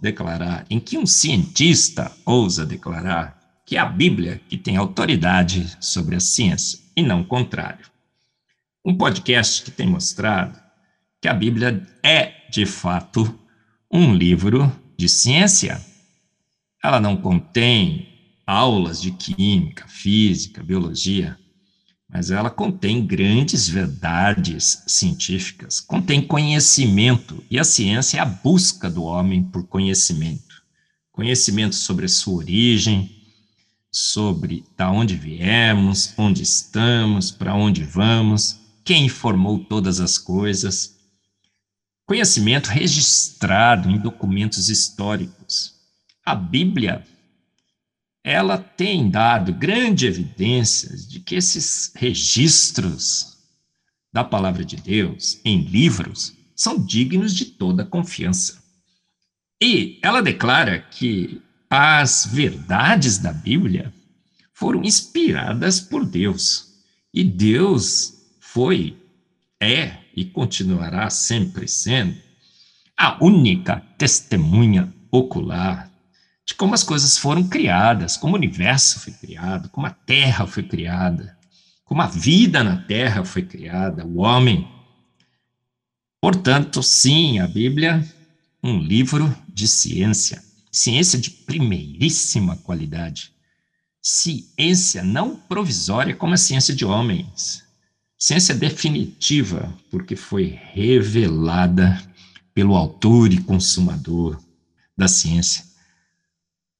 declarar, em que um cientista ousa declarar que é a Bíblia que tem autoridade sobre a ciência e não o contrário. Um podcast que tem mostrado que a Bíblia é, de fato, um livro de ciência. Ela não contém aulas de química, física, biologia, mas ela contém grandes verdades científicas, contém conhecimento, e a ciência é a busca do homem por conhecimento. Conhecimento sobre a sua origem, sobre da onde viemos, onde estamos, para onde vamos, quem formou todas as coisas. Conhecimento registrado em documentos históricos. A Bíblia ela tem dado grande evidências de que esses registros da palavra de Deus em livros são dignos de toda confiança. E ela declara que as verdades da Bíblia foram inspiradas por Deus. E Deus foi, é e continuará sempre sendo a única testemunha ocular de como as coisas foram criadas, como o universo foi criado, como a Terra foi criada, como a vida na Terra foi criada, o homem. Portanto, sim, a Bíblia, um livro de ciência. Ciência de primeiríssima qualidade, ciência não provisória como a ciência de homens, ciência definitiva, porque foi revelada pelo autor e consumador da ciência,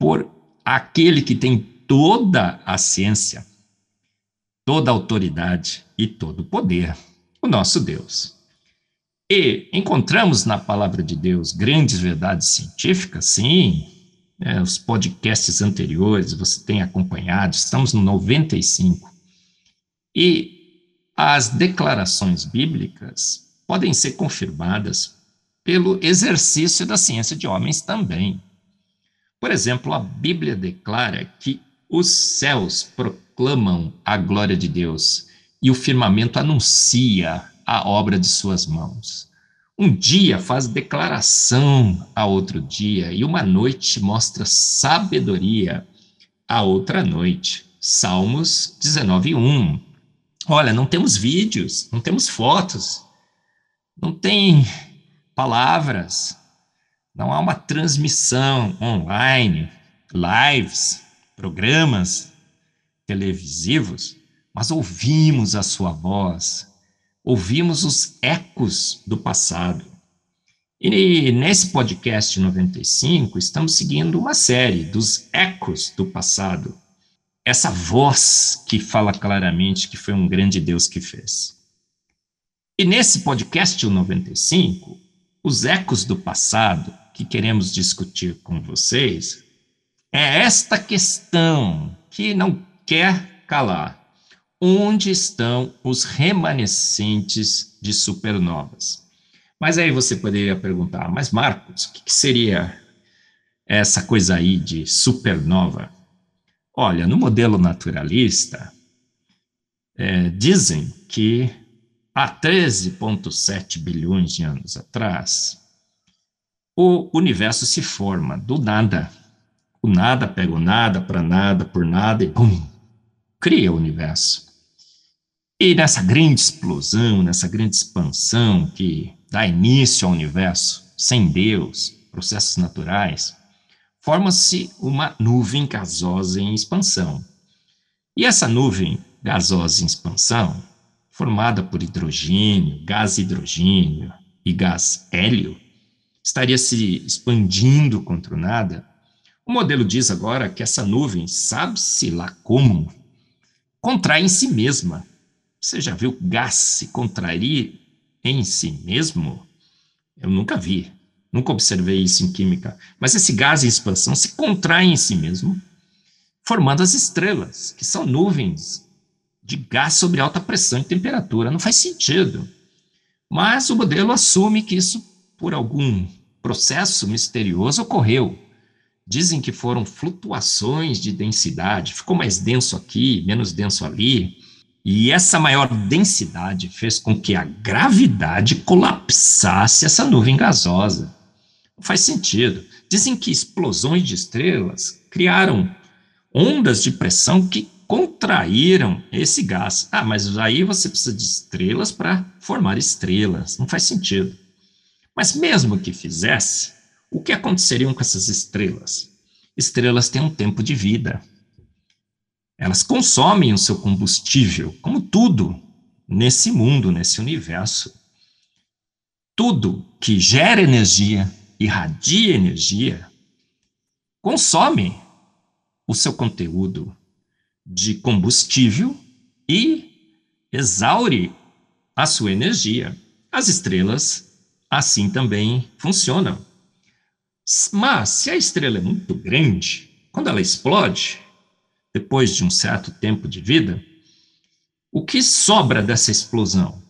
por aquele que tem toda a ciência, toda a autoridade e todo o poder, o nosso Deus. E encontramos na palavra de Deus grandes verdades científicas, sim. Né, os podcasts anteriores você tem acompanhado, estamos no 95. E as declarações bíblicas podem ser confirmadas pelo exercício da ciência de homens também. Por exemplo, a Bíblia declara que os céus proclamam a glória de Deus e o firmamento anuncia a obra de suas mãos. Um dia faz declaração a outro dia, e uma noite mostra sabedoria a outra noite. Salmos 19, 1. Olha, não temos vídeos, não temos fotos, não tem palavras, não há uma transmissão online, lives, programas televisivos, mas ouvimos a sua voz, ouvimos os ecos do passado. E nesse podcast 95, estamos seguindo uma série dos ecos do passado. Essa voz que fala claramente que foi um grande Deus que fez. E nesse podcast 95, os ecos do passado que queremos discutir com vocês é esta questão que não quer calar onde estão os remanescentes de supernovas. Mas aí você poderia perguntar, mas Marcos, o que seria essa coisa aí de supernova? Olha, no modelo naturalista, é, dizem que há 13,7 bilhões de anos atrás, o universo se forma do nada. O nada pega o nada para nada, por nada, e bum, cria o universo. E nessa grande explosão, nessa grande expansão que dá início ao universo, sem Deus, processos naturais, forma-se uma nuvem gasosa em expansão. E essa nuvem gasosa em expansão, formada por hidrogênio, gás hidrogênio e gás hélio, estaria se expandindo contra o nada. O modelo diz agora que essa nuvem, sabe-se lá como, contrai em si mesma você já viu gás se contrair em si mesmo? Eu nunca vi. Nunca observei isso em química. Mas esse gás em expansão se contrai em si mesmo, formando as estrelas, que são nuvens de gás sobre alta pressão e temperatura. Não faz sentido. Mas o modelo assume que isso, por algum processo misterioso, ocorreu. Dizem que foram flutuações de densidade, ficou mais denso aqui, menos denso ali. E essa maior densidade fez com que a gravidade colapsasse essa nuvem gasosa. Não faz sentido. Dizem que explosões de estrelas criaram ondas de pressão que contraíram esse gás. Ah, mas aí você precisa de estrelas para formar estrelas. Não faz sentido. Mas mesmo que fizesse, o que aconteceria com essas estrelas? Estrelas têm um tempo de vida. Elas consomem o seu combustível, como tudo nesse mundo, nesse universo. Tudo que gera energia, irradia energia, consome o seu conteúdo de combustível e exaure a sua energia. As estrelas assim também funcionam. Mas se a estrela é muito grande, quando ela explode, depois de um certo tempo de vida, o que sobra dessa explosão?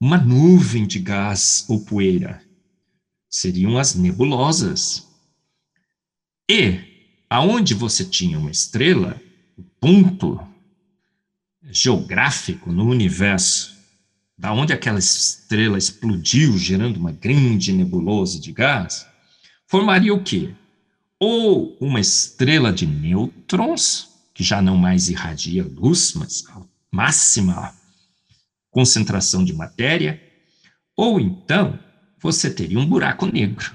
Uma nuvem de gás ou poeira. Seriam as nebulosas. E aonde você tinha uma estrela, ponto geográfico no universo, da onde aquela estrela explodiu, gerando uma grande nebulosa de gás, formaria o quê? Ou uma estrela de nêutrons, que já não mais irradia luz, mas a máxima concentração de matéria, ou então você teria um buraco negro.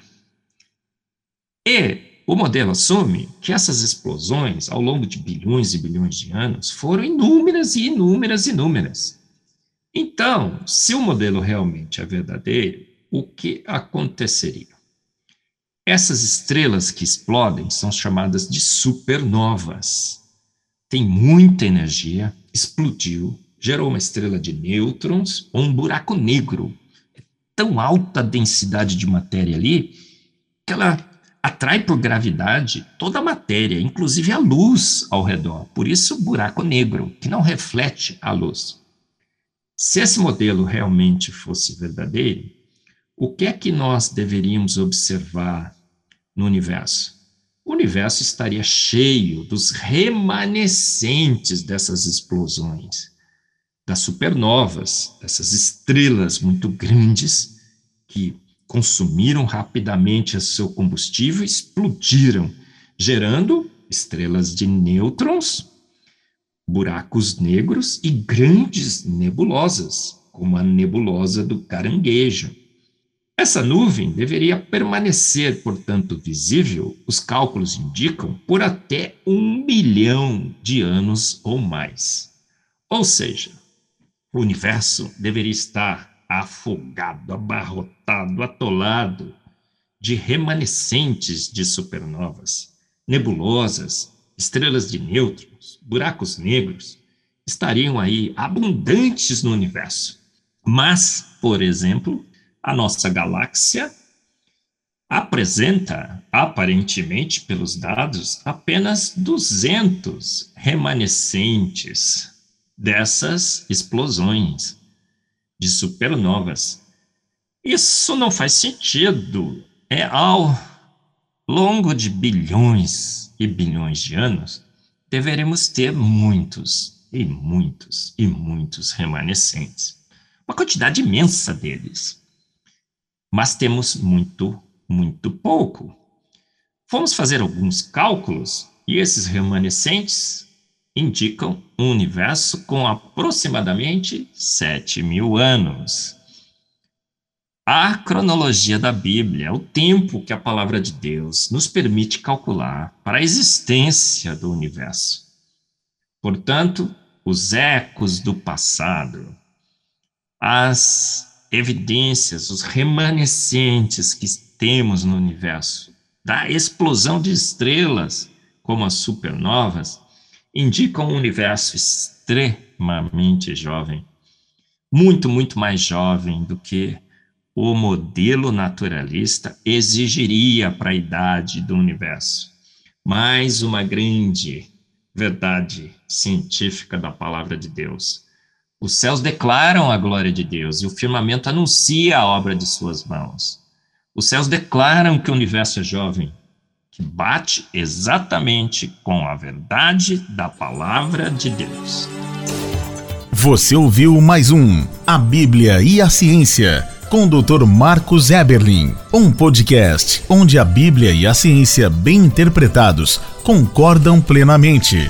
E o modelo assume que essas explosões, ao longo de bilhões e bilhões de anos, foram inúmeras e inúmeras e inúmeras. Então, se o modelo realmente é verdadeiro, o que aconteceria? Essas estrelas que explodem são chamadas de supernovas. Tem muita energia, explodiu, gerou uma estrela de nêutrons ou um buraco negro. É tão alta a densidade de matéria ali que ela atrai por gravidade toda a matéria, inclusive a luz ao redor. Por isso, buraco negro, que não reflete a luz. Se esse modelo realmente fosse verdadeiro, o que é que nós deveríamos observar no universo? O universo estaria cheio dos remanescentes dessas explosões, das supernovas, dessas estrelas muito grandes que consumiram rapidamente seu combustível e explodiram, gerando estrelas de nêutrons, buracos negros e grandes nebulosas, como a nebulosa do caranguejo. Essa nuvem deveria permanecer, portanto, visível, os cálculos indicam, por até um milhão de anos ou mais. Ou seja, o universo deveria estar afogado, abarrotado, atolado de remanescentes de supernovas, nebulosas, estrelas de nêutrons, buracos negros, estariam aí abundantes no universo. Mas, por exemplo, a nossa galáxia apresenta, aparentemente pelos dados, apenas 200 remanescentes dessas explosões de supernovas. Isso não faz sentido. É ao longo de bilhões e bilhões de anos, deveremos ter muitos e muitos e muitos remanescentes. Uma quantidade imensa deles. Mas temos muito, muito pouco. Fomos fazer alguns cálculos e esses remanescentes indicam um universo com aproximadamente 7 mil anos. A cronologia da Bíblia é o tempo que a palavra de Deus nos permite calcular para a existência do universo. Portanto, os ecos do passado, as evidências, os remanescentes que temos no universo, da explosão de estrelas, como as supernovas, indicam um universo extremamente jovem, muito, muito mais jovem do que o modelo naturalista exigiria para a idade do universo. Mais uma grande verdade científica da palavra de Deus. Os céus declaram a glória de Deus e o firmamento anuncia a obra de suas mãos. Os céus declaram que o universo é jovem, que bate exatamente com a verdade da palavra de Deus. Você ouviu mais um A Bíblia e a Ciência com o Dr. Marcos Eberlin, um podcast onde a Bíblia e a ciência bem interpretados concordam plenamente.